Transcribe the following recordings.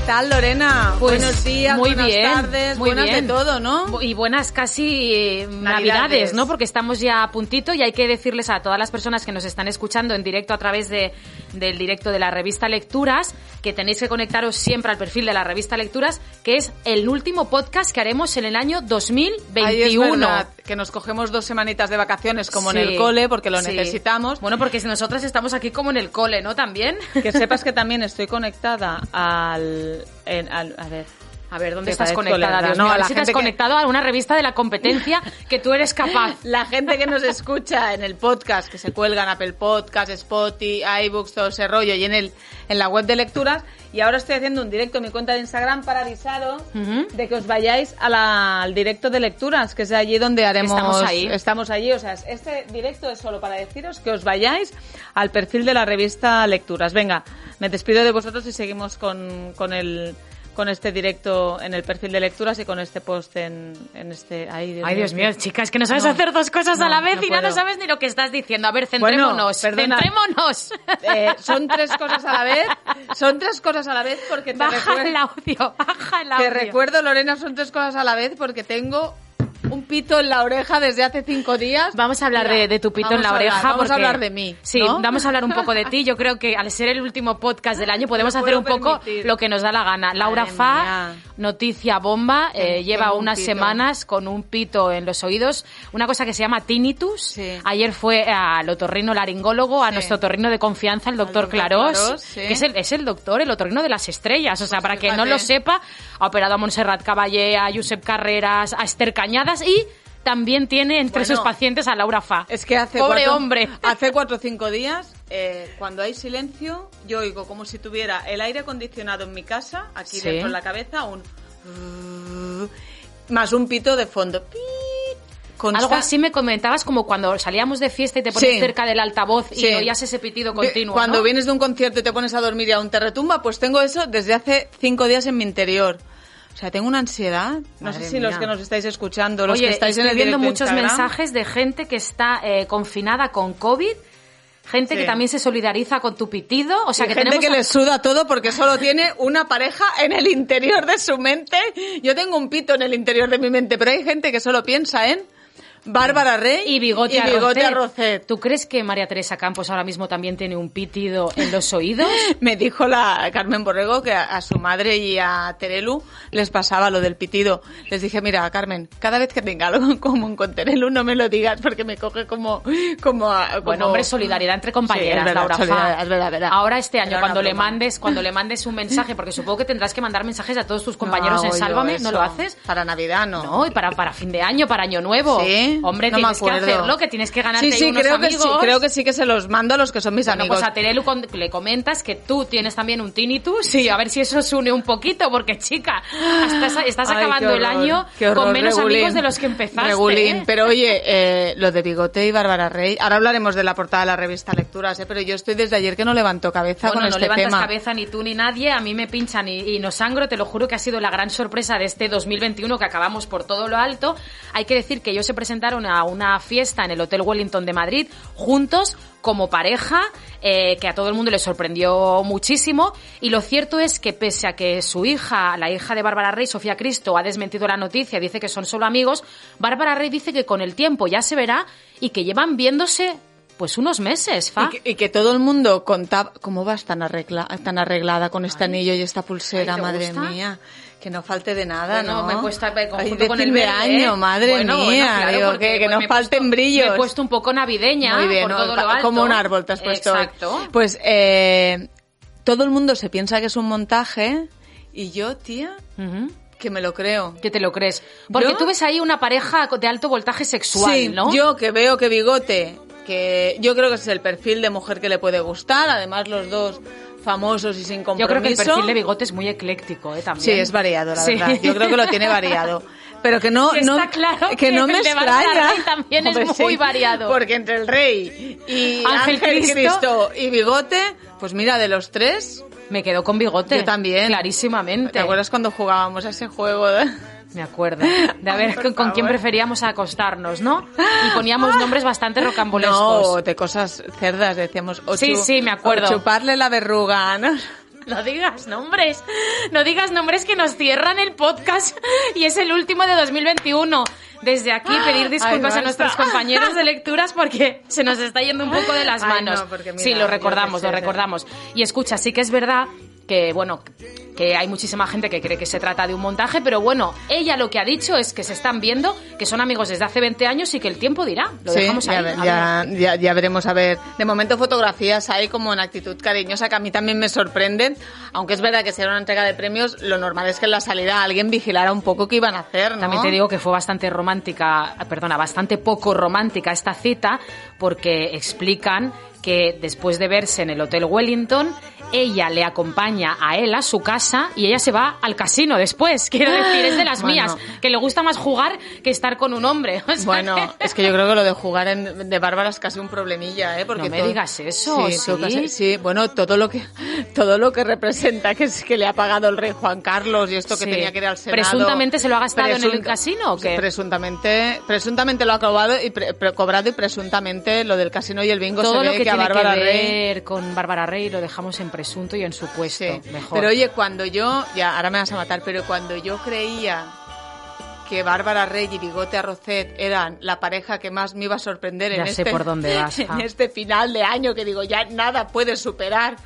¿Qué tal, Lorena? Pues Buenos días, muy buenas bien, tardes, muy buenas bien. de todo, ¿no? Y buenas casi eh, navidades. Navidades. ¿no? Porque estamos ya a puntito y hay que decirles a todas las personas que nos están escuchando en directo a través de, del directo de la revista Lecturas que tenéis que conectaros siempre al perfil de la revista Lecturas, que es el último podcast que haremos en el año Ahí es 2021. verdad, que nos cogemos dos semanitas de vacaciones como Sí, en el cole porque lo sí. necesitamos. Bueno, porque si nosotras estamos aquí como en el cole, ¿no? También. Que sepas que también estoy conectada al... en- al- a ver... A ver, ¿dónde estás conectada? Dios ¿no? mío, A a ver la si te has que- conectado a una revista de la competencia que tú eres capaz. La gente que nos escucha en el podcast, que se cuelgan Apple Podcast, Spotify, iBooks, todo ese rollo, y en el en la web de lecturas. Y ahora estoy haciendo un directo en mi cuenta de Instagram para avisaros de que os vayáis a la- al directo de lecturas, que es allí donde haremos... Estamos ahí. Estamos allí, o sea, este directo es solo para deciros que os vayáis al perfil de la revista Lecturas. Venga, me despido de vosotros y seguimos con, con el con este directo en el perfil de lecturas y con este post en, en este... Ay, Ay, Dios mío, chica, es que no sabes No, hacer dos cosas a la vez no y ya no puedo. sabes ni lo que estás diciendo. A ver, Bueno, centrémonos, perdona. centrémonos. Eh, son tres cosas a la vez. Son tres cosas a la vez porque te, baja recuer- el audio, baja el te audio. recuerdo, Lorena, son tres cosas a la vez porque tengo un pito en la oreja desde hace cinco días. Vamos a hablar Mira, de, de tu pito en la hablar, oreja. Vamos a hablar de mí. Sí, vamos a hablar un poco de ti. Yo creo que al ser el último podcast del año podemos hacer un poco permitir. lo que nos da la gana. Laura Madre Fa, mía. noticia bomba, eh, lleva un unas pito. semanas con un pito en los oídos, una cosa que se llama tinnitus. Sí. Ayer fue al otorrino laringólogo, a Sí. nuestro otorrino de confianza, el doctor, doctor Clarós, Clarós, sí. que es el, es el doctor, el otorrino de las estrellas. O sea, Pues para quien no lo sepa, ha operado a Montserrat Caballé, a Josep Carreras, a Esther Cañadas y también tiene entre Bueno, sus pacientes a Laura Fa. Es que hace Pobre cuatro, hombre. Hace cuatro o cinco días, eh, cuando hay silencio, yo oigo como si tuviera el aire acondicionado en mi casa, aquí Sí. dentro de la cabeza, un más un pito de fondo. Algo así me comentabas como cuando salíamos de fiesta y te pones Sí. cerca del altavoz y oías ese pitido continuo. Cuando ¿no? vienes de un concierto y te pones a dormir y aún te retumba, pues tengo eso desde hace cinco días en mi interior. O sea, tengo una ansiedad. No Madre sé si los que nos estáis escuchando, los Oye, que estáis en estoy el viendo muchos Instagram, mensajes de gente que está eh, confinada con COVID, gente Sí. que también se solidariza con tu pitido, o sea y que gente tenemos que a- le suda todo porque solo tiene una pareja en el interior de su mente. Yo tengo un pito en el interior de mi mente, pero hay gente que solo piensa en Bárbara Rey y bigote, y bigote Arrocet. Arrocet. ¿Tú crees que María Teresa Campos ahora mismo también tiene un pitido en los oídos? Me dijo la Carmen Borrego que a, a su madre y a Terelu les pasaba lo del pitido. Les dije, mira, Carmen, cada vez que tenga algo en común con Terelu no me lo digas porque me coge como... como, como- Bueno, hombre, solidaridad entre compañeras, Sí, es verdad, Laura solidaridad, es verdad, verdad. Ahora este año, cuando le mandes, cuando le mandes un mensaje, porque supongo que tendrás que mandar mensajes a todos tus compañeros No en Sálvame, ¿no lo haces? Para Navidad no. No, y para, para fin de año, para año nuevo. Sí, Hombre, no me tienes que acuerdo. hacerlo, que tienes que ganarte Sí, sí, unos creo que amigos. sí, creo que sí que se los mando a los que son mis Bueno, amigos. pues a Terelu con- le comentas que tú tienes también un tinnitus y a ver si eso se une un poquito, porque chica, estás, estás Ay, acabando qué el horror, año horror, con menos Regulín. amigos de los que empezaste. Regulín. ¿eh? Pero oye, eh, lo de Bigote y Bárbara Rey, ahora hablaremos de la portada de la revista Lecturas, ¿eh? pero yo estoy desde ayer que no levanto cabeza Bueno, con no este levantas tema. cabeza ni tú ni nadie, a mí me pinchan y, y no sangro, te lo juro que ha sido la gran sorpresa de este 2021 que acabamos por todo lo alto. Hay que decir que ellos se presentaron a una fiesta en el Hotel Wellington de Madrid juntos como pareja, eh, que a todo el mundo le sorprendió muchísimo. Y lo cierto es que pese a que su hija, la hija de Bárbara Rey, Sofía Cristo, ha desmentido la noticia, dice que son solo amigos, Bárbara Rey dice que con el tiempo ya se verá y que llevan viéndose pues unos meses, Fa. Y que, y que todo el mundo contaba, ¿cómo vas tan, arregla, tan arreglada con este anillo y esta pulsera, Ay, ¿te madre gusta? mía? Que no falte de nada, Bueno, ¿no? me he puesto conjunto con el verde, año, madre Bueno, bueno, mía. claro, digo, porque, que, que no me he falten puesto- brillos. Me he puesto un poco navideña Muy bien, por ¿no? todo lo alto. como un árbol te has puesto. Exacto. Pues eh, todo el mundo se piensa que es un montaje y yo, tía. Que me lo creo. Que te lo crees. Porque ¿Yo? tú ves ahí una pareja de alto voltaje sexual, sí, ¿no? yo que veo que Bigote, que yo creo que es el perfil de mujer que le puede gustar, además los dos famosos y sin compromiso. Yo creo que el perfil de bigote es muy ecléctico, ¿eh? También. Sí, es variado, la Sí. verdad. Yo creo que lo tiene variado. Pero que no, Y no, está claro que que no me extraña. También es muy variado. Porque entre el rey y Ángel Ángel, Cristo. Cristo. y Bigote, pues mira, de los tres, Me quedo con bigote. Yo también. Clarísimamente. ¿te acuerdas cuando jugábamos a ese juego? de- Me acuerdo. De a ver Ay, con, con quién preferíamos acostarnos, ¿no? Y poníamos nombres bastante rocambolescos. No, de cosas cerdas, decíamos. o Sí, sí, me acuerdo. chuparle la verruga, ¿no? No digas nombres, no digas nombres que nos cierran el podcast y es el último de 2021. Desde aquí pedir disculpas Ay, a nuestros compañeros de lecturas porque se nos está yendo un poco de las Ay, manos. no, porque mira, sí, lo recordamos, lo recordamos. Y escucha, sí que es verdad que, bueno, que hay muchísima gente que cree que se trata de un montaje, pero bueno, ella lo que ha dicho es que se están viendo, que son amigos desde hace 20 años y que el tiempo dirá. Lo Sí, dejamos ahí. ya, ya, ya veremos a ver. De momento fotografías hay como en actitud cariñosa que a mí también me sorprenden. Aunque es verdad que si era una entrega de premios, lo normal es que en la salida alguien vigilara un poco qué iban a hacer, ¿no? También te digo que fue bastante romántica, perdona, bastante poco romántica esta cita, porque explican que después de verse en el Hotel Wellington, ella le acompaña a él a su casa y ella se va al casino después. Quiero decir, es de las Bueno. mías, que le gusta más jugar que estar con un hombre. O sea Bueno, que- es que yo creo que lo de jugar en, de Bárbara es casi un problemilla, ¿eh? Porque No me todo- digas eso, Sí, ¿sí? casi- sí, bueno, todo lo que todo lo que representa que es que le ha pagado el rey Juan Carlos y esto que Sí. tenía que ir al Senado. ¿Presuntamente se lo ha gastado en el casino o qué? Presuntamente, presuntamente lo ha cobrado y, pre- pre- cobrado y presuntamente lo del casino y el bingo todo se lo que, que, a tiene Bárbara que Rey ver con Bárbara Rey lo dejamos en presunto y en supuesto. Sí, Mejor. pero oye, cuando yo, ya, ahora me vas a matar, pero cuando yo creía que Bárbara Rey y Bigote Arrocet eran la pareja que más me iba a sorprender Ya en, sé este, por dónde vas, en ja. este final de año, que digo, ya nada puede superar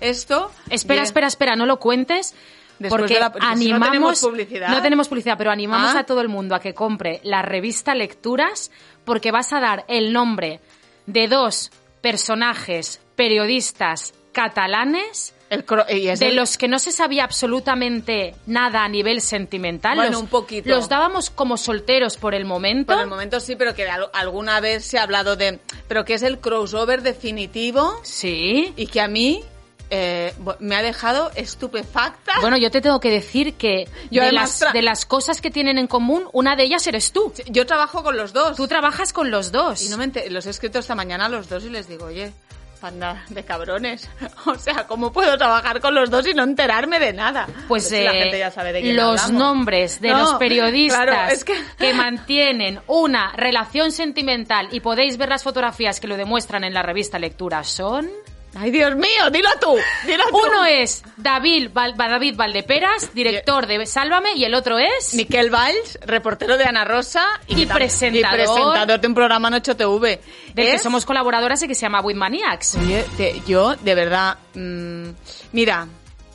esto. Espera, Bien. espera, espera, no lo cuentes. Después porque de la- no animamos, tenemos publicidad. no tenemos publicidad, pero animamos Ah. a todo el mundo a que compre la revista Lecturas porque vas a dar el nombre de dos personajes periodistas catalanes El y de el- los que no se sabía absolutamente nada a nivel sentimental. Bueno, los, un poquito. Los dábamos como solteros por el momento. Por el momento sí, pero que al- alguna vez se ha hablado de... Pero que es el crossover definitivo Sí. y que a mí eh, me ha dejado estupefacta. Bueno, yo te tengo que decir que Yo de, las, de las cosas que tienen en común, una de ellas eres tú. Yo trabajo con los dos. Tú trabajas con los dos. Y no me los he escrito esta mañana a los dos y les digo, oye, de cabrones. O sea, ¿cómo puedo trabajar con los dos y no enterarme de nada? Pues si la eh, gente ya sabe de quién los hablamos. nombres de No, los periodistas claro, es que... mantienen una relación sentimental y podéis ver las fotografías que lo demuestran en la revista Lectura son... Ay, Dios mío, dilo tú, dilo tú. Uno es David, Val- David Valdeperas, director de Sálvame, y el otro es... Miquel Valls, reportero de Ana Rosa Y presentador. y presentador de un programa en 8TV. del que somos colaboradoras y que se llama Winmaniacs. Oye, te- yo, de verdad, mm, mira,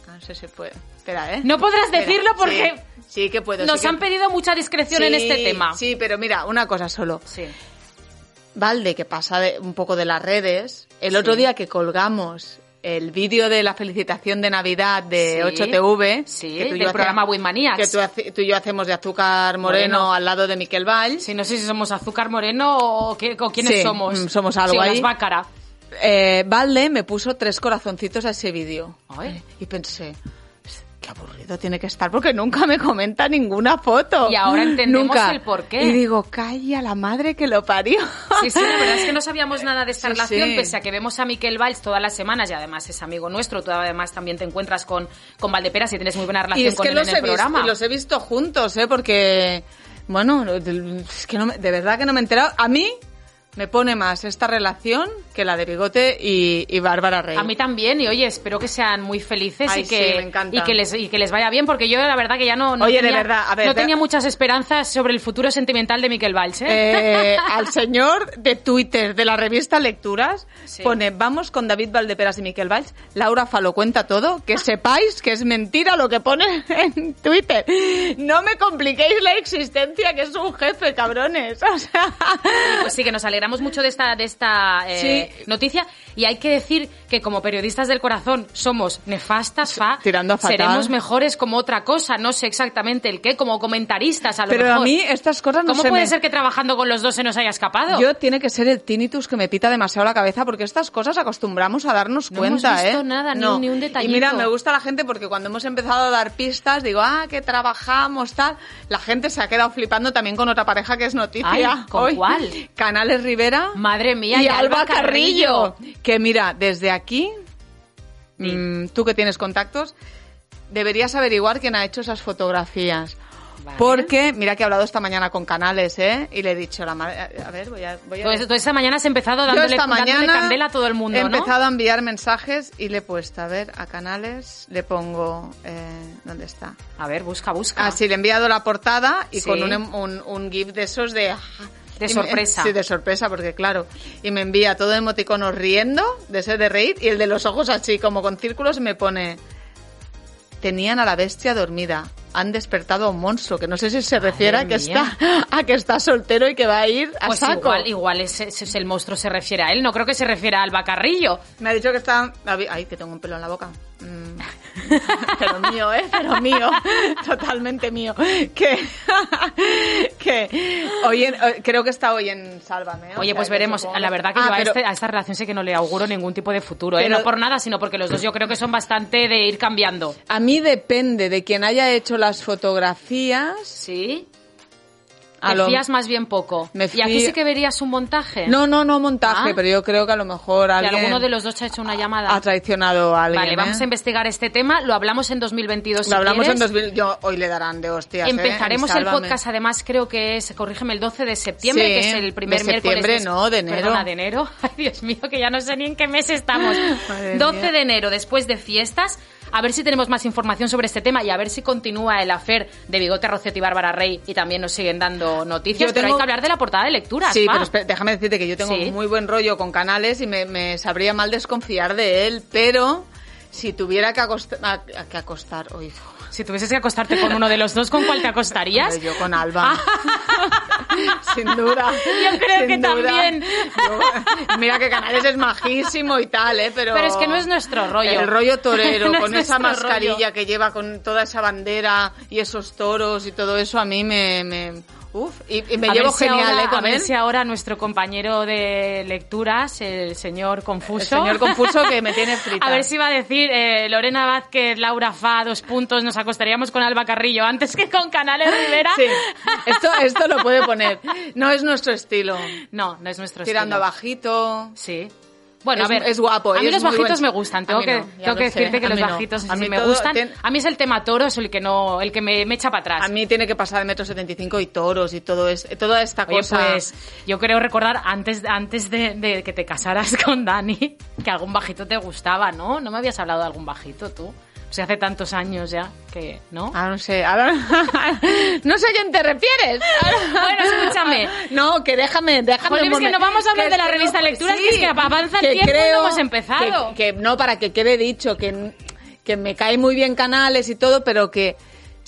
no sé si puede. Espera, ¿eh? No podrás Espera, decirlo porque Sí, sí que puedo. nos sí que- han pedido mucha discreción en Sí, este tema. Sí, pero mira, una cosa solo. Sí. Valde, que pasa de, un poco de las redes, el otro día que colgamos el vídeo de la felicitación de Navidad de Sí. 8TV, Sí, que tú y del yo programa Winmaniacs. que tú, tú y yo hacemos de azúcar moreno, Moreno. al lado de Miquel Valls, Sí, no sé si somos azúcar moreno o, qué, o quiénes Sí, somos. mm, somos algo ahí. las eh, Valde me puso tres corazoncitos a ese vídeo. Y pensé, qué aburrido tiene que estar porque nunca me comenta ninguna foto. Y ahora entendemos Nunca. el porqué. Y digo, calla la madre que lo parió. Sí, sí, la verdad es que no sabíamos nada de esta Sí, relación, sí. pese a que vemos a Miquel Valls todas las semanas y además es amigo nuestro. Tú además también te encuentras con, con Valdeperas y tienes muy buena relación Y es con que él los en he, el programa. visto, los he visto juntos, ¿eh? Porque, bueno, es que no de verdad que no me he enterado. A mí me pone más esta relación que la de Bigote y, y Bárbara Rey. A mí también, y oye, espero que sean muy felices Ay, y, que, sí, y, que les, y que les vaya bien, porque yo la verdad que ya no, no, Oye, de tenía, verdad, a ver, no tenía muchas esperanzas sobre el futuro sentimental de Miquel Valls. ¿eh? Eh, al señor de Twitter de la revista Lecturas Sí. pone vamos con David Valdeperas y Miquel Valls Laura Fa lo cuenta todo que sepáis que es mentira lo que pone en Twitter no me compliquéis la existencia que es un jefe cabrones o sea Pues sí, que nos alegramos mucho de esta, de esta eh, Sí. noticia. Y hay que decir que como periodistas del corazón somos nefastas, fa. Tirando a fatal. Seremos mejores como otra cosa, no sé exactamente el qué, como comentaristas a lo Pero mejor. a mí estas cosas no ¿Cómo se puede me- ser que trabajando con los dos se nos haya escapado? Yo tiene que ser el tinnitus que me pita demasiado la cabeza porque estas cosas acostumbramos a darnos No hemos cuenta, visto ¿eh? nada, ni un- ni un detallito. Y mira, me gusta la gente porque cuando hemos empezado a dar pistas, digo, ah, que trabajamos, tal. La gente se ha quedado flipando también con otra pareja que es noticia. Ay, ¿con hoy. cuál? Canales Rivera. Madre mía, y, y Alba Alba Carrillo. Carrillo. Que mira, desde aquí, mm, tú que tienes contactos, deberías averiguar quién ha hecho esas fotografías. Vale. Porque, mira que he hablado esta mañana con Canales, ¿eh? Y le he dicho, la madre, a ver, voy a... Voy a Tú, tú esta mañana has empezado yo dándole, esta dándole mañana candela a todo el mundo, he ¿no? empezado a enviar mensajes y le he puesto, a ver, a Canales, le pongo, eh, ¿dónde está? A ver, busca, busca. Ah, sí, le he enviado la portada y Sí. con un, un, un GIF de esos de... De y me- sorpresa. sí, de sorpresa, porque claro, y me envía todo emoticonos riendo, de ese de reír, y el de los ojos así, como con círculos, y me pone... Tenían a la bestia dormida. Han despertado a un monstruo, que no sé si se refiere a que, está, a que está soltero y que va a ir a Pues saco. igual, igual ese, ese es el monstruo se refiere a él, no creo que se refiera a Alba Carrillo. Me ha dicho que está... Ay, que tengo un pelo en la boca. Mm. Pero mío, ¿eh? Pero mío. Totalmente mío. Que... que hoy en- eh, creo que está hoy en Sálvame. o Oye, pues veremos. La verdad que Ah, yo a, pero- este- a esta relación sé que no le auguro ningún tipo de futuro, ¿eh? No por nada, sino porque los dos yo creo que son bastante de ir cambiando. A mí depende de quien haya hecho las fotografías. ¿Sí? A Te lo- fías más bien poco. Me Y aquí fío- sí que verías un montaje. No, no, no montaje, Ah. pero yo creo que a lo mejor Que alguien alguno de los dos ha hecho una llamada. ha traicionado a alguien. Vale, vamos ¿eh? a investigar este tema. Lo hablamos en 2022 si Lo hablamos en quieres. 2000. Yo, hoy le darán de hostias. ¿eh? Empezaremos el podcast, además creo que es, corrígeme, el 12 de septiembre, Sí, que es el primer de miércoles. septiembre, des- no, de enero. Perdona, de enero. Ay, Dios mío, que ya no sé ni en qué mes estamos. Madre 12 mía. de enero, después de fiestas. A ver si tenemos más información sobre este tema y a ver si continúa el afer de Bigote Rocetti y Bárbara Rey y también nos siguen dando noticias. Yo Pero hay tengo- que hablar de la portada de lecturas. Sí, pa. pero déjame decirte que yo tengo Sí. muy buen rollo con canales y me, me sabría mal desconfiar de él, pero si tuviera que, acost- a- a- que acostar, uy, Si tuvieses que acostarte con uno de los dos, ¿con cuál te acostarías? hombre, yo con Alba. Sin duda. Yo creo que duda. también. Yo- mira que Canales es majísimo y tal, ¿eh? Pero, Pero es que no es nuestro rollo. El rollo torero, No es con esa mascarilla rollo. que lleva, con toda esa bandera y esos toros y todo eso, a mí me... me uf, y, y me A llevo si genial, ahora- ¿eh? A ver si ahora nuestro compañero de lecturas, el señor Confuso. El señor Confuso que me tiene frita. A ver si va a decir eh, Lorena Vázquez, Laura Fa, dos puntos, nos acostaríamos con Alba Carrillo antes que con Canales Rivera. Sí, esto, esto lo puede poner. No es nuestro estilo. No, no es nuestro Tirando estilo. abajito. Sí. Bueno, Es- a ver, es guapo, A mí los bajitos buen- me gustan. Tengo que, tengo sé, decirte que a los no. bajitos sí me gustan. ten- A mí es el tema toros el que no, el que me, me echa para atrás. A mí tiene que pasar de metro setenta y cinco y toros y todo es, toda esta Oye, cosa. pues yo creo recordar antes, antes de, de que te casaras con Dani que algún bajito te gustaba, ¿no? No me habías hablado de algún bajito tú. O sea, hace tantos años ya que, ¿no? Ah, no sé, ahora no sé a quién te refieres. Bueno, escúchame. No, que déjame, déjame Jolín, un es que momento. no vamos a hablar de la revista no, Lecturas, que es que avanza el tiempo y no hemos empezado. Que, que no, para que quede dicho, que, que me cae muy bien Canales y todo, pero que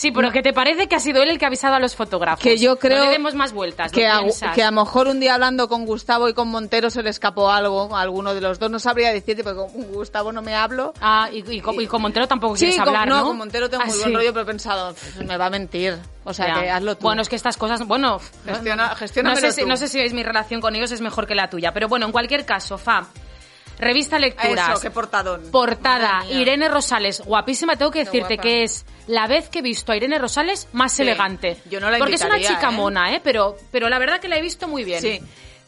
Sí, pero ¿qué te parece que ha sido él el que ha avisado a los fotógrafos? que yo creo No le demos más vueltas, que ¿no a, que a lo mejor un día hablando con Gustavo y con Montero se le escapó algo a alguno de los dos no sabría decirte porque con Gustavo no me hablo Ah, y, y con, y con Montero tampoco sí quieres con, hablar, no, ¿no? con Montero tengo Ah, muy sí. buen rollo pero he pensado "Pff, me va a mentir o sea Ya. que hazlo tú Bueno, es que estas cosas, bueno, Gestiona- no, sé si, tú. no sé si es mi relación con ellos es mejor que la tuya, pero bueno, en cualquier caso, Fa, revista Lecturas. eso qué portadón Portada. Irene Rosales, guapísima, tengo que decirte que es la vez que he visto a Irene Rosales más Sí. elegante. Yo no la Porque es una chica ¿eh? mona, ¿eh? Pero, pero la verdad que la he visto muy bien. sí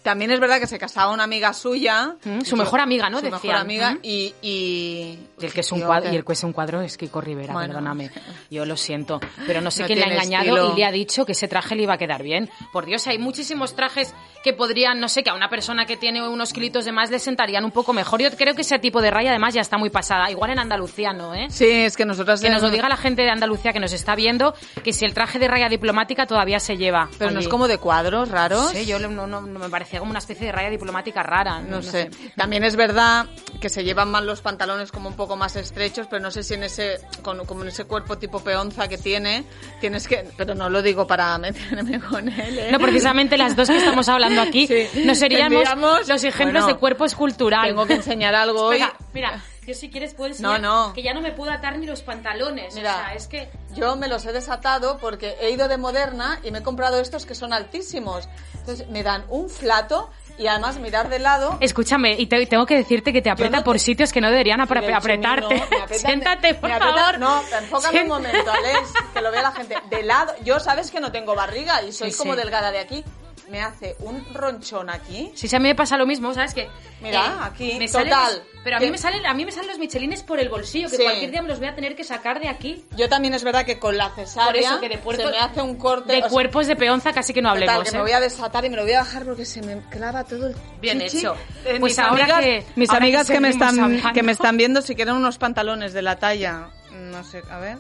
también es verdad que se casaba una amiga suya Mm, su mejor amiga, ¿no? su mejor Decían. amiga Mm. y, y Y el que es un cuadro, que- y el que es un cuadro es Kiko Rivera, Bueno. perdóname. Yo lo siento. Pero no sé No quién le ha engañado estilo. y le ha dicho que ese traje le iba a quedar bien. Por Dios, hay muchísimos trajes que podrían, no sé, que a una persona que tiene unos kilitos de más le sentarían un poco mejor. Yo creo que ese tipo de raya además ya está muy pasada. Igual en Andalucía no, ¿eh? sí es que nosotras Que nos lo diga la gente de Andalucía que nos está viendo, que si el traje de raya diplomática todavía se lleva. pero no es como de cuadros raros sé, yo no, no- no me parece parecía como una especie de raya diplomática rara. No, sé. También es verdad que se llevan mal los pantalones como un poco más estrechos, pero no sé si en ese, con, como en ese cuerpo tipo peonza que tiene, tienes que, pero no lo digo para meterme con él. ¿eh? No, precisamente las dos que estamos hablando aquí Sí. no seríamos Tendríamos- los ejemplos bueno, de cuerpo escultural. Tengo que enseñar algo hoy. Espera, mira, yo si quieres puedo enseñar No, no. que ya no me puedo atar ni los pantalones. Mira. O sea, es que... Yo me los he desatado porque he ido de moderna y me he comprado estos que son altísimos. Entonces me dan un flato y además mirar de lado. Escúchame, y te- tengo que decirte que te aprieta no por te- sitios que no deberían apre- De hecho, apretarte. no, apretan Siéntate, por apretan- favor. No, enfócame un momento, Alex, que lo vea la gente. De lado, yo sabes que no tengo barriga y soy Sí, como sí. delgada de aquí. Me hace un ronchón aquí. Sí, sí, a mí me pasa lo mismo, ¿sabes? Que, Mira, aquí, me salen total. los- pero a Que- mí, me salen, a mí me salen los michelines por el bolsillo, que Sí. cualquier día me los voy a tener que sacar de aquí. Yo también es verdad que con la cesárea Por eso, que de puerco- se me hace un corte. De o sea, cuerpos de peonza casi que no total, hablemos, que ¿eh? me voy a desatar y me lo voy a bajar porque se me clava todo el Bien chichi. hecho. Eh, Pues mis ahora amigas, que- mis ahora que amigas que, me están hablando. que me están viendo si quieren unos pantalones de la talla, no sé, a ver.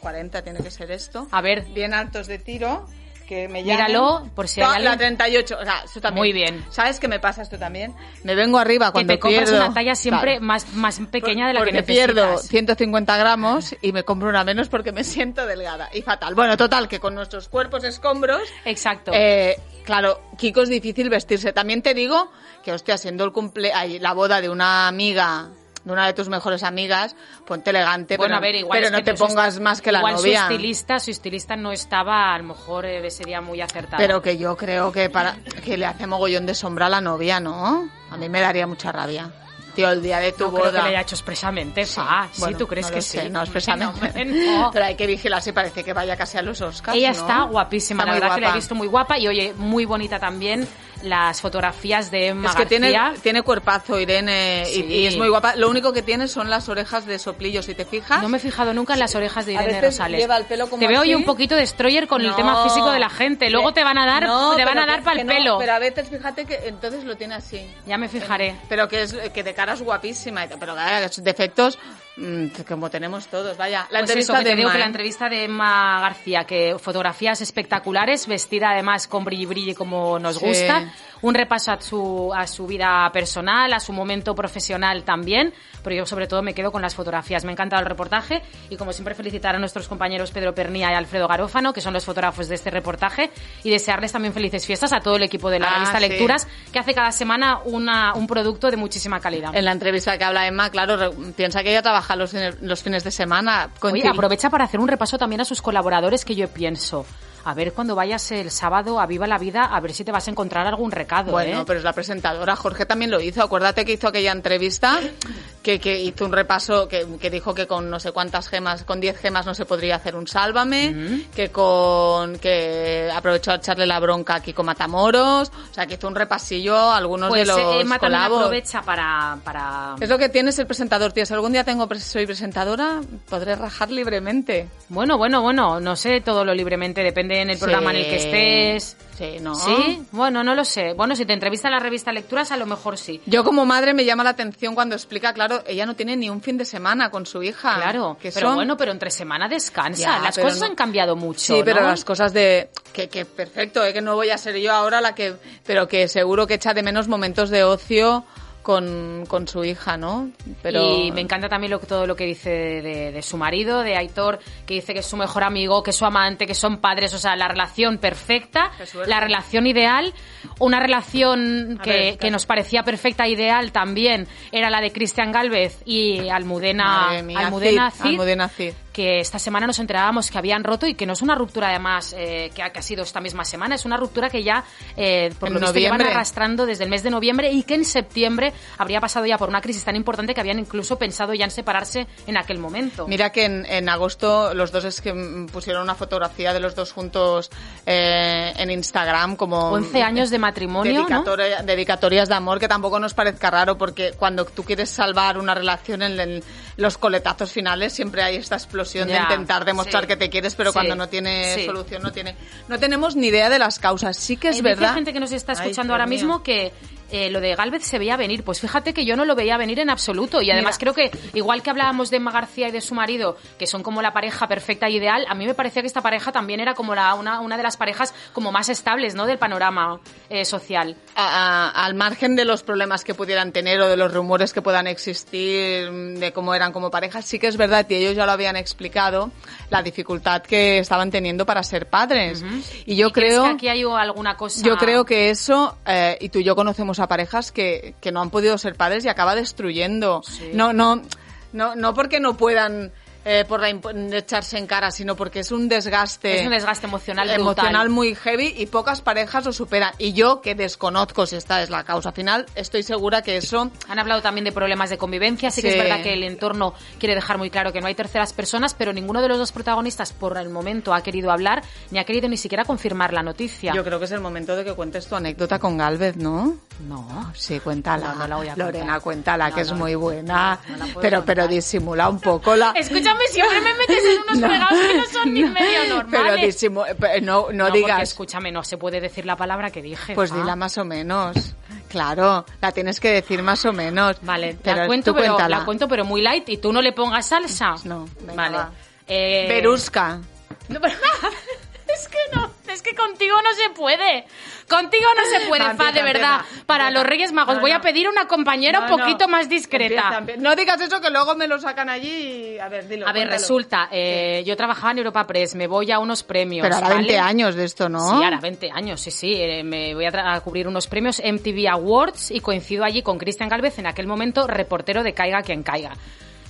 40 tiene que ser esto. A ver, Bien altos de tiro. Que me llamen. Míralo, por si hay No, alguien- La 38, o sea, eso también. Muy bien. ¿Sabes qué me pasa esto también? Me vengo arriba que cuando te compras pierdo. una talla siempre Claro. más, más pequeña de la porque que necesitas. pierdo 150 gramos y me compro una menos porque me siento delgada y fatal. Bueno, total, que con nuestros cuerpos escombros, Exacto. eh, claro, Kiko es difícil vestirse. También te digo que, hostia, siendo el cumple, ay, la boda de una amiga, de una de tus mejores amigas, ponte elegante, bueno, pero, a ver, igual pero no te pongas más que la igual novia. su estilista, su estilista no estaba, a lo mejor eh, ese día muy acertado. Pero que yo creo que para que le hace mogollón de sombra a la novia, ¿no? A mí me daría mucha rabia. Tío, el día de tu no creo que boda. le haya hecho expresamente. Sí, Bueno, ¿tú crees no que sí? sé, no expresamente. No. Pero hay que vigilar si parece que vaya casi a los Oscars. Ella está guapísima, Está la verdad que la he guapa. visto muy guapa y oye, muy bonita también las fotografías de Emma Es que tiene, García. tiene cuerpazo, Irene, y- Sí. y, es muy guapa. Lo único que tiene son las orejas de soplillo, si te fijas. No me he fijado nunca en las orejas de A Irene veces Rosales. lleva el pelo como te veo así. yo un poquito destroyer con el tema físico de la gente. Luego te van a dar, No, te van a dar para el no, pelo. pero a veces fíjate que entonces lo tiene así. Ya me fijaré. Pero que es que de cara es guapísima, pero defectos como tenemos todos, vaya. La Pues entrevista eso, que de te digo Emma, que la ¿eh? entrevista de Emma García, que fotografías espectaculares, vestida además con brilli brilli como nos Sí. gusta, un repaso a su, a su vida personal, a su momento profesional también, pero yo sobre todo me quedo con las fotografías. Me ha encantado el reportaje y como siempre felicitar a nuestros compañeros Pedro Pernía y Alfredo Garófano, que son los fotógrafos de este reportaje, y desearles también felices fiestas a todo el equipo de la Ah, revista sí. Lecturas, que hace cada semana una, un producto de muchísima calidad. En la entrevista que habla Emma, claro, piensa que ella trabaja los fines, los fines de semana. Oye, Coincid- aprovecha para hacer un repaso también a sus colaboradores que yo pienso. A ver cuando vayas el sábado a Viva la Vida, a ver si te vas a encontrar algún recado, Bueno, ¿eh? pero es la presentadora. Jorge también lo hizo. Acuérdate que hizo aquella entrevista que, que hizo un repaso que, que dijo que con no sé cuántas gemas, con 10 gemas no se podría hacer un sálvame, que con que aprovechó a echarle la bronca a Kiko Matamoros, o sea, que hizo un repasillo a algunos Pues de los eh, colabos. aprovecha para... para... Es lo que tienes el presentador, tío. Si algún día tengo soy presentadora, podré rajar libremente. Bueno, bueno, bueno, no sé todo lo libremente, depende en el programa en el que estés. Sí, ¿no? ¿Sí? Bueno, no lo sé. Bueno, si te entrevista la revista Lecturas, a lo mejor sí. Yo como madre me llama la atención cuando explica, claro, ella no tiene ni un fin de semana con su hija. Claro, que pero son- bueno, pero entre semana descansa. Ya, Las cosas no- han cambiado mucho, Sí, pero ¿no? las cosas de... Que, que perfecto, ¿eh? que no voy a ser yo ahora la que... Pero que seguro que echa de menos momentos de ocio con, con su hija, ¿no? Pero... Y me encanta también lo, todo lo que dice de, de- de su marido, de Aitor, que dice que es su mejor amigo, que es su amante, que son padres, o sea, la relación perfecta, la relación ideal, una relación que, ver, que nos parecía perfecta ideal también era la de Cristian Galvez y Almudena, mía, Almudena Cid, Cid, Almudena Cid. Que esta semana nos enterábamos que habían roto y que no es una ruptura además eh, que, ha, que ha sido esta misma semana, es una ruptura que ya eh, por En lo visto llevan arrastrando desde el mes de noviembre y que en septiembre habría pasado ya por una crisis tan importante que habían incluso pensado ya en separarse en aquel momento. Mira que en, en agosto los dos es que pusieron una fotografía de los dos juntos eh, en Instagram como 11 años de matrimonio, ¿no? dedicatoria- dedicatorias de amor que tampoco nos parezca raro porque cuando tú quieres salvar una relación en, el- los coletazos finales siempre hay esta explosión Ya, de intentar demostrar sí. que te quieres pero Sí, cuando no tiene sí. solución no tiene no tenemos ni idea de las causas sí que es dice verdad gente que nos está Ay, escuchando Dios ahora mío. mismo que, eh, lo de Galvez se veía venir. Pues fíjate que yo no lo veía venir en absoluto. Y además creo que, igual que hablábamos de Emma García y de su marido, que son como la pareja perfecta y ideal, a mí me parecía que esta pareja también era como la, una, una de las parejas como más estables, ¿no? Del panorama eh, social. A- a- al margen de los problemas que pudieran tener o de los rumores que puedan existir mm, de cómo eran como parejas, sí que es verdad, y ellos ya lo habían explicado, la dificultad que estaban teniendo para ser padres. Y yo ¿Y creo... que aquí hay alguna cosa... Yo creo que eso, eh, y tú y yo conocemos a parejas que, que no han podido ser padres y acaba destruyendo. Sí. No, no, no, no porque no puedan eh, por la echarse en cara, sino porque es un desgaste. Es un desgaste emocional brutal. emocional muy heavy y pocas parejas lo superan. Y yo, que desconozco si esta es la causa final, estoy segura que eso Han hablado también de problemas de convivencia, sí, que es verdad que el entorno quiere dejar muy claro que no hay terceras personas, pero ninguno de los dos protagonistas por el momento ha querido hablar ni ha querido ni siquiera confirmar la noticia. Yo creo que es el momento de que cuentes tu anécdota con Galvez, ¿no? No. Sí, cuéntala. No, no la voy a contar. Lorena, cuéntala, No, que es muy buena. pero, pero disimula un poco la... Escúchame, siempre me metes en unos fregados que no son ni medio normales. pero no, no, No, porque digas, escúchame, no se puede decir la palabra que dije. pues Ah. dila más o menos. Claro, la tienes que decir más o menos. Vale, pero la cuento, tú pero, cuéntala. la cuento, pero muy light y tú no le pongas salsa. No, venga, vale. va. Eh, Berusca. No, pero- es que no, es que contigo no se puede. Contigo no se puede, Fa, de verdad. empieza, Para empieza. los Reyes Magos No, voy a pedir una compañera No, un poquito no. más discreta. No digas eso que luego me lo sacan allí y... A ver, dilo. A ver, cuéntalo. resulta, eh, yo trabajaba en Europa Press, me voy a unos premios. Pero ahora ¿vale? 20 años de esto, ¿no? Sí, ahora 20 años, sí, sí. eh, me voy a, a cubrir unos premios MTV Awards y coincido allí con Cristian Galvez, en aquel momento reportero de Caiga quien caiga.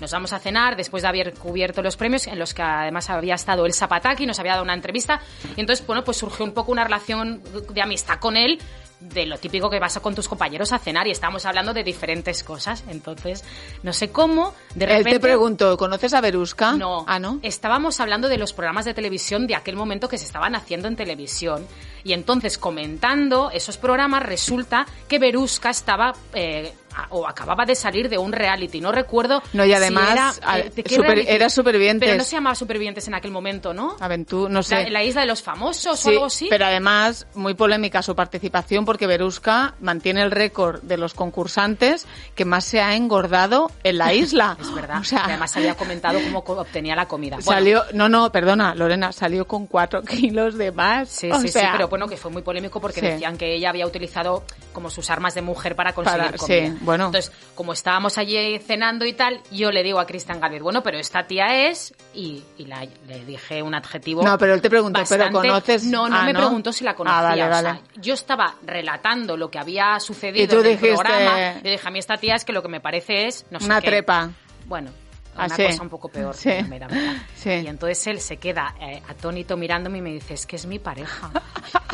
Nos vamos a cenar después de haber cubierto los premios, en los que además había estado el Zapataki, nos había dado una entrevista. Y entonces, bueno, pues surgió un poco una relación de amistad con él, de lo típico que vas con tus compañeros a cenar y estábamos hablando de diferentes cosas. Entonces, no sé cómo, de Él repente... te preguntó, ¿conoces a Berusca? No. Ah, ¿no? Estábamos hablando de los programas de televisión de aquel momento que se estaban haciendo en televisión. Y entonces, comentando esos programas, resulta que Berusca estaba eh, o acababa de salir de un reality. No recuerdo. No, y si además, era, eh, ¿de qué super- era Supervivientes. Pero no se llamaba Supervivientes en aquel momento, ¿no? Aventú, no La, sé. la isla de los famosos o Sí, algo así. pero además muy polémica su participación porque Berusca mantiene el récord de los concursantes que más se ha engordado en la isla. Es verdad. O sea, además había comentado cómo obtenía la comida. Bueno, salió, no, no, perdona, Lorena, salió con cuatro kilos de más. Sí, O sí, sí, pero bueno, que fue muy polémico porque Sí. decían que ella había utilizado como sus armas de mujer para conseguir Para- comida. sí, bueno. Entonces, como estábamos allí cenando y tal, yo le digo a Cristian Galvez, bueno, pero esta tía es... Y, y la- le dije un adjetivo No, pero él te preguntó, ¿pero bastante- conoces? No, no Ah, me ¿no? preguntó si la conocía. Ah, vale, o sea, yo estaba relatando lo que había sucedido Y tú en el programa. Le dije, a mí esta tía es que lo que me parece es... No sé Una qué". trepa. Bueno, Ah, una sí. cosa un poco peor. Sí. da verdad. Sí. Y entonces él se queda eh, atónito mirándome y me dice, es que es mi pareja.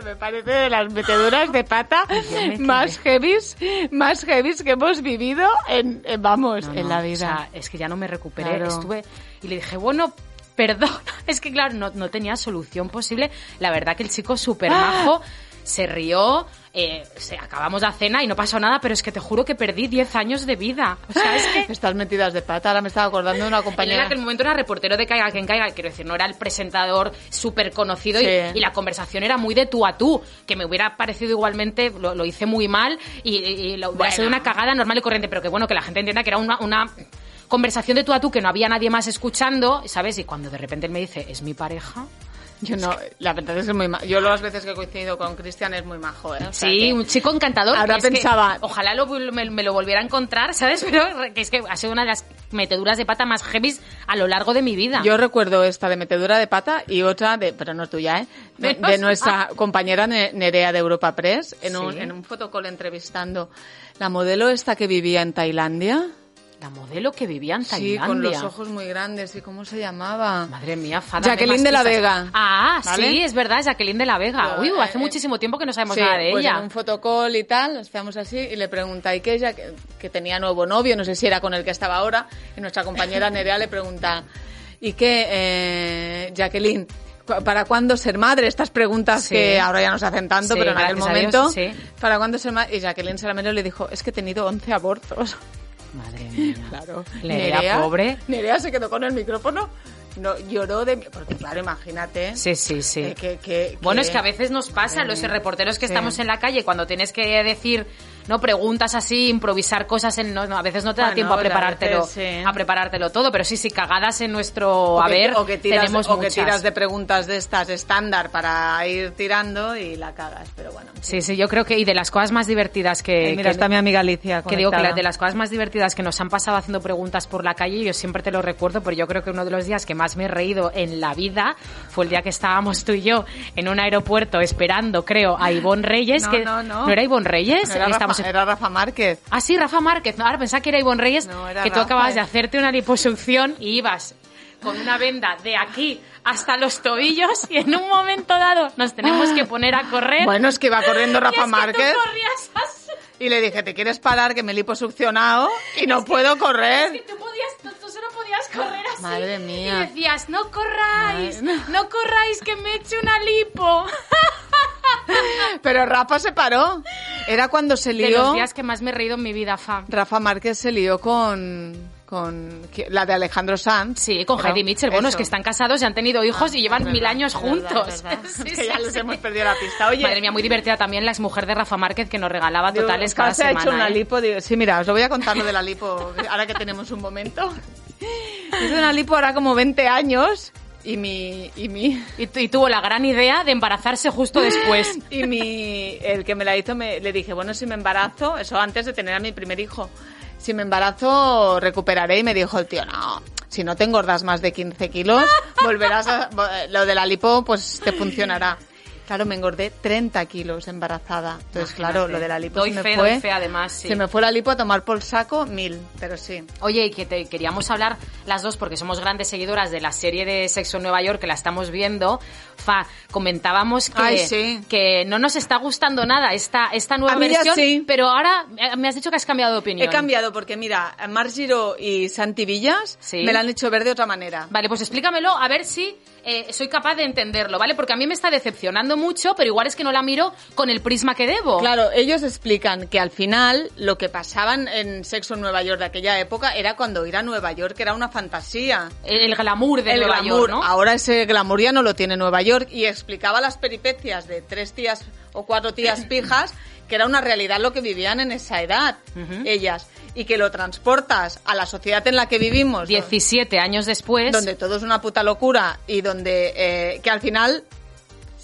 Que me parece de las meteduras de pata me más heavies, más heavies que hemos vivido en, en- vamos, No, en la o vida. sea, es que ya no me recuperé. Claro. Estuve y le dije, bueno, perdón. Es que claro, no, no tenía solución posible. La verdad que el chico súper majo se rió. Eh, se, acabamos la cena y no pasó nada, pero es que te juro que perdí 10 años de vida. O sea, es que Estás metidas de pata, ahora me estaba acordando de una Él en compañera. aquel momento era reportero de Caiga quien caiga, quiero decir, no era el presentador súper conocido y- Sí. y, la conversación era muy de tú a tú, que me hubiera parecido igualmente, lo, lo hice muy mal y, y lo hubiera Bueno. sido una cagada normal y corriente, pero que bueno, que la gente entienda que era una, una conversación de tú a tú, que no había nadie más escuchando, ¿sabes? Y cuando de repente él me dice, es mi pareja. Yo no, la verdad es que es muy majo. Yo las veces que he coincidido con Cristian es muy majo, ¿eh? O sea Sí, que- un chico encantador. Ahora Es que pensaba- ojalá lo, me, me lo volviera a encontrar, ¿sabes? Pero que es que ha sido una de las meteduras de pata más heavy a lo largo de mi vida. Yo recuerdo esta de metedura de pata y otra de, pero no es tuya, ¿eh? De, de nuestra compañera Ne- Nerea de Europa Press en un, Sí. en un fotocall entrevistando la modelo esta que vivía en Tailandia. La modelo que vivía en Sí, Tailandia. con los ojos muy grandes. ¿Y cómo se llamaba? Madre mía, Fada. Jacqueline de la Vega. Ah, ¿Vale? sí, es verdad, Jacqueline de la Vega. Uy, hace eh, muchísimo tiempo que no sabemos Sí, nada de pues ella. en un fotocall y tal, estábamos así y le pregunta, ¿y qué ella que, que tenía nuevo novio? No sé si era con el que estaba ahora. Y nuestra compañera Nerea le pregunta, ¿y qué, eh, Jacqueline? ¿Para cuándo ser madre? Estas preguntas Sí. que ahora ya no se hacen tanto, Sí, pero en aquel Dios, momento, sí. ¿para cuándo ser madre? Y Jacqueline Salamero le dijo, es que he tenido 11 abortos. Madre mía. Claro. Nerea, pobre. Nerea se quedó con el micrófono no, lloró de... Porque claro, imagínate. Sí, sí, sí. eh, que- que- Bueno, que- es que a veces nos pasa, los reporteros que Sí. estamos en la calle, cuando tienes que decir, no preguntas así, improvisar cosas, en, no, no, a veces no te da Bueno, tiempo a a preparártelo, veces, sí. a preparártelo todo, pero sí, sí, cagadas en nuestro haber, o que tiras, tenemos o que muchas. tiras de preguntas de estas estándar para ir tirando y la cagas, pero bueno. Sí, sí, yo creo que, y de las cosas más divertidas que... Eh, mira, que- está mi amiga Alicia que digo que de las cosas más divertidas que nos han pasado haciendo preguntas por la calle, yo siempre te lo recuerdo, pero yo creo que uno de los días que más me he reído en la vida fue el día que estábamos tú y yo en un aeropuerto esperando, creo, a Ivonne Reyes. No, que, no, no. era Ivonne Reyes? No, era, Estamos Rafa, en- era Rafa Márquez. Ah, sí, Rafa Márquez. No, ahora pensaba que era Ivonne Reyes, No, era que tú Rafa, acababas de hacerte una liposucción y ibas con una venda de aquí hasta los tobillos y en un momento dado nos tenemos que poner a correr. Bueno, es que iba corriendo Y Rafa es que Márquez tú corrías y le dije, ¿te quieres parar que me he liposuccionado y no puedo correr? Es que tú podías, tú, solo podías correr así. Madre mía. Y decías, no corráis, Madre- no corráis que me eche una lipo. Pero Rafa se paró. Era cuando se De lió... los días que más me he reído en mi vida, fa. Rafa Márquez se lió con, con la de Alejandro Sanz. Sí, con Heidi Mitchell. Bueno, es que están casados y han tenido hijos y llevan es mil verdad, años es verdad, juntos. es verdad. Sí, Es que sí, ya les sí. hemos perdido la pista. Oye, Madre mía, muy divertida también la exmujer de Rafa Márquez que nos regalaba digo, totales cada se ha hecho una ¿eh? lipo. Digo, sí, mira, os lo voy a contar lo de la lipo ahora que tenemos un momento. Hice una lipo ahora como 20 años y mi... Y mi Y, tu- y tuvo la gran idea de embarazarse justo después. Y mi, el que me la hizo, me, le dije, bueno, si me embarazo, eso antes de tener a mi primer hijo, si me embarazo recuperaré. Y me dijo el tío, no, si no te engordas más de 15 kilos, volverás a... Lo de la lipo, pues te funcionará. Claro, me engordé 30 kilos embarazada. Entonces, claro, lo de la lipo Doy se me fe, fue... doy fe, además, sí. Se me fue la lipo a tomar por saco mil, pero sí. Oye, y que te queríamos hablar las dos porque somos grandes seguidoras de la serie de Sexo en Nueva York que la estamos viendo. Fa, comentábamos que, Ay, sí. que no nos está gustando nada esta, esta nueva versión, sí. pero ahora me has dicho que has cambiado de opinión. He cambiado porque, mira, Mar Giro y Santi Villas Sí. me la han hecho ver de otra manera. Vale, pues explícamelo a ver si eh, soy capaz de entenderlo, ¿vale? Porque a mí me está decepcionando mucho, pero igual es que no la miro con el prisma que debo. Claro, ellos explican que al final lo que pasaban en Sexo en Nueva York de aquella época era cuando ir a Nueva York era una fantasía. El, el glamour de el Nueva glamour, York, ¿no? ahora ese glamour ya no lo tiene Nueva York y explicaba las peripecias de tres tías o cuatro tías pijas que era una realidad lo que vivían en esa edad ellas. Y que lo transportas a la sociedad en la que vivimos 17 años después. donde todo es una puta locura y donde eh, que al final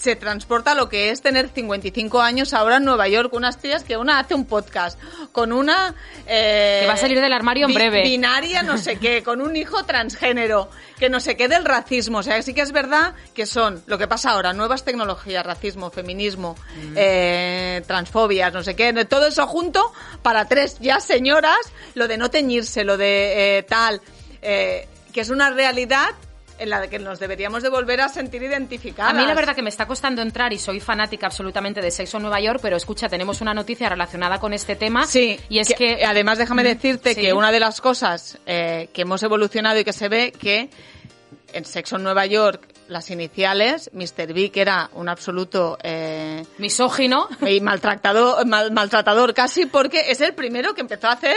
se transporta lo que es tener 55 años ahora en Nueva York, unas tías que una hace un podcast, con una... eh, Que va a salir del armario en breve. Binaria, no sé qué, con un hijo transgénero, que no sé qué del racismo. O sea, sí que es verdad que son lo que pasa ahora, nuevas tecnologías, racismo, feminismo, Mm. eh, transfobias, no sé qué, todo eso junto para tres ya señoras, lo de no teñirse, lo de eh, tal, eh, que es una realidad en la que nos deberíamos de volver a sentir identificadas. A mí la verdad que me está costando entrar y soy fanática absolutamente de Sexo en Nueva York, pero escucha, tenemos una noticia relacionada con este tema. Sí, y es que, además déjame decirte sí. que una de las cosas eh, que hemos evolucionado y que se ve que en Sexo en Nueva York las iniciales, Mr. Big era un absoluto eh, misógino. y maltratador, mal- maltratador casi porque es el primero que empezó a hacer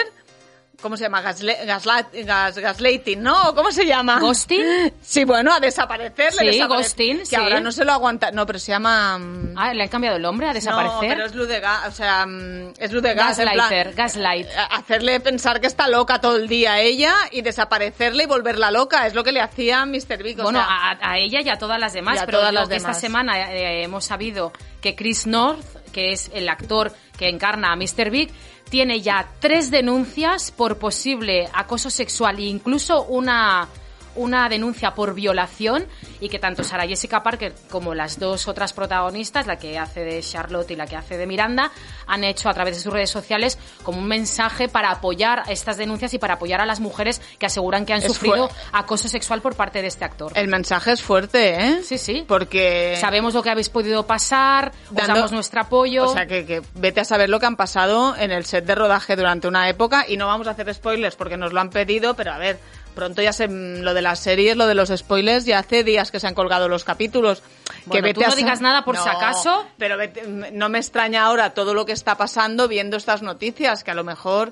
¿Cómo se llama? Gasle- gas- gaslighting, ¿no? ¿O ¿Cómo se llama? ¿Ghosting? Sí, bueno, a desaparecer. Sí, desaparece- ghosting, Que sí. ahora no se lo aguanta. No, pero se llama... mm, Ah, le han cambiado el nombre a desaparecer. No, pero es luz de gas, o sea, mm, es luz de gas. en plan, Gaslighter, gaslight. eh, Hacerle pensar que está loca todo el día a ella y desaparecerle y volverla loca. Es lo que le hacía Mr. Big. o Bueno, sea, a, a ella y a todas las demás, pero todas las que esta demás. semana eh, hemos sabido que Chris North, que es el actor que encarna a Mr. Big, tiene ya tres denuncias por posible acoso sexual e incluso una una denuncia por violación y que tanto Sara Jessica Parker como las dos otras protagonistas, la que hace de Charlotte y la que hace de Miranda, han hecho a través de sus redes sociales como un mensaje para apoyar estas denuncias y para apoyar a las mujeres que aseguran que han Es sufrido acoso sexual por parte de este actor. el mensaje es fuerte, ¿eh? Sí, sí. Porque... Sabemos lo que habéis podido pasar, os Dando- damos nuestro apoyo. O sea, que, que vete a saber lo que han pasado en el set de rodaje durante una época y no vamos a hacer spoilers porque nos lo han pedido, pero a ver, pronto ya se, lo de las series, lo de los spoilers, ya hace días que se han colgado los capítulos. Bueno, que vete tú no a digas nada por si acaso. Pero vete- no me extraña ahora todo lo que está pasando viendo estas noticias, que a lo mejor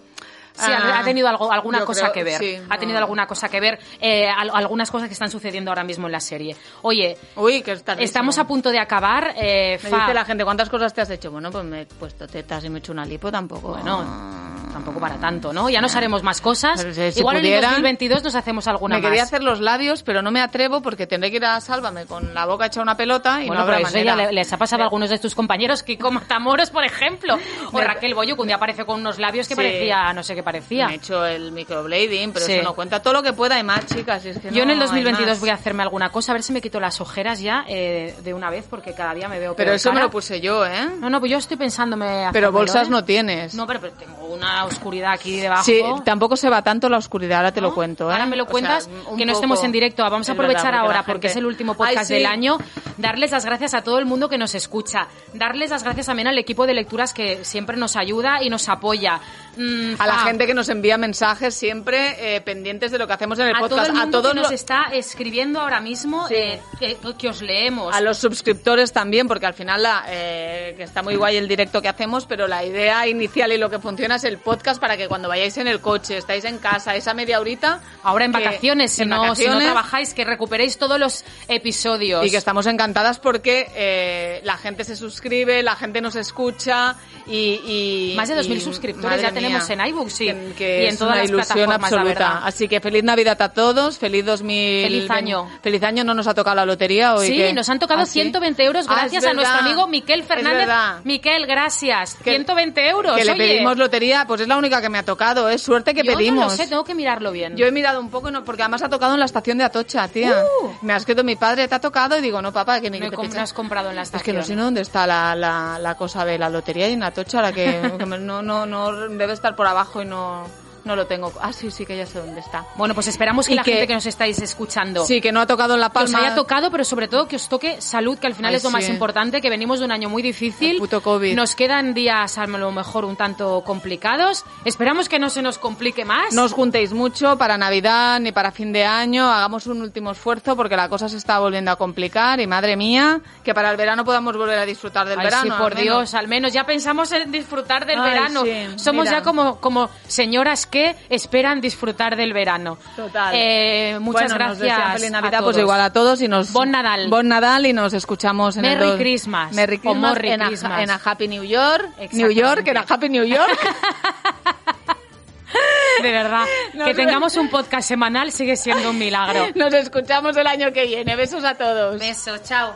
Sí, ha Ah, tenido algo, alguna cosa creo- que ver. sí, ha tenido no. alguna cosa que ver, eh, al- algunas cosas que están sucediendo ahora mismo en la serie. Oye, Uy, que estamos a punto de acabar. eh, Me Fa, dice la gente, ¿cuántas cosas te has hecho? Bueno, pues me he puesto tetas y me he hecho una lipo, tampoco. Bueno. Tampoco para tanto, ¿no? Ya nos haremos más cosas. Si- Igual en el pudiera, 2022 nos hacemos alguna me más. quería hacer los labios, pero no me atrevo porque tendré que ir a Sálvame con la boca hecha una pelota y Bueno, no habrá pero eso manera. ya les ha pasado a algunos de tus compañeros, Kiko Matamoros, por ejemplo. O Me- Raquel Bollo, que un día apareció con unos labios que Sí. parecía, no sé qué parecía. Me he hecho el microblading, pero Sí. eso no cuenta. Todo lo que pueda y más, chicas. y es que Yo en el hay 2022 más. voy a hacerme alguna cosa, a ver si me quito las ojeras ya eh, de una vez, porque cada día me veo Pero peor eso me lo puse yo, ¿eh? No, no, pues yo estoy pensándome Pero bolsas ¿eh? no tienes. No, pero, pero tengo una oscuridad aquí debajo. Sí, tampoco se va tanto la oscuridad, ahora te ¿no? lo cuento, ¿eh? Ahora me lo O sea, cuentas, que no estemos en directo. Vamos a aprovechar verdad, ahora, porque gente- es el último Ay, podcast sí. del año, darles las gracias a todo el mundo que nos escucha. Darles las gracias también al equipo de lecturas que siempre nos ayuda y nos apoya. Mm, A la gente que nos envía mensajes siempre eh, pendientes de lo que hacemos en el a todo podcast. el mundo a todos que nos lo- está escribiendo ahora mismo, Sí. eh, que, que os leemos. A los suscriptores también, porque al final la, eh, que está muy guay el directo que hacemos, pero la idea inicial y lo que funciona es el podcast para que cuando vayáis en el coche, estáis en casa, esa media horita... Ahora en vacaciones, si, en no, si no vacaciones, trabajáis, que recuperéis todos los episodios. Y que estamos encantadas porque la gente se suscribe, la gente nos escucha y... y- Más de 2.000 y, suscriptores ya tenemos en iBooks, sí. Que, que Y en es todas una las ilusión absoluta. Así que feliz Navidad a todos, feliz 2000... Feliz año. Feliz año, no nos ha tocado la lotería hoy. Sí, nos han tocado ¿Ah, sí? 120 euros Ah, es gracias a nuestro amigo Miquel Es Fernández. Miquel, gracias. Que- 120 euros. Que le pedimos lotería, pues es la única que me ha tocado, es suerte que Yo pedimos. no lo sé, tengo que mirarlo bien. Yo he mirado un poco, no, porque además ha tocado en la estación de Atocha, tía. Uh. Me ha escrito mi padre, ¿te ha tocado? Y digo, no, papá, que ni no que has comprado en la Es estación. que no sé dónde está la, la, la cosa de la lotería y en Atocha, la que, no, no, no, debe estar por abajo y no, no lo tengo. Ah, sí, sí, que ya sé dónde está. Bueno, pues esperamos que Y la que- gente que nos estáis escuchando Sí, que no ha tocado en La que os Palma. haya tocado, pero sobre todo que os toque salud, que al final Ay, es lo más sí. importante, que venimos de un año muy difícil. El puto COVID. Nos quedan días a lo mejor un tanto complicados. Esperamos que no se nos complique más. No os juntéis mucho para Navidad ni para fin de año. Hagamos un último esfuerzo porque la cosa se está volviendo a complicar. Y madre mía, que para el verano podamos volver a disfrutar del Ay, verano. sí, al por menos. Dios, al menos ya pensamos en disfrutar del Ay, verano. sí, Somos mira. ya como, como señoras que esperan disfrutar del verano. Total. Eh, muchas Bueno, nos gracias. desean feliz a Navidad, pues todos. igual a todos y nos Bon Nadal. Bon Nadal y nos escuchamos en el Merry dos- Christmas. Merry O Christmas Morry en, a, Christmas. en a Happy New York, New. York, en a Happy New York. De verdad, Nos que tengamos un podcast semanal sigue siendo un milagro. nos escuchamos el año que viene. Besos a todos. Beso, chao.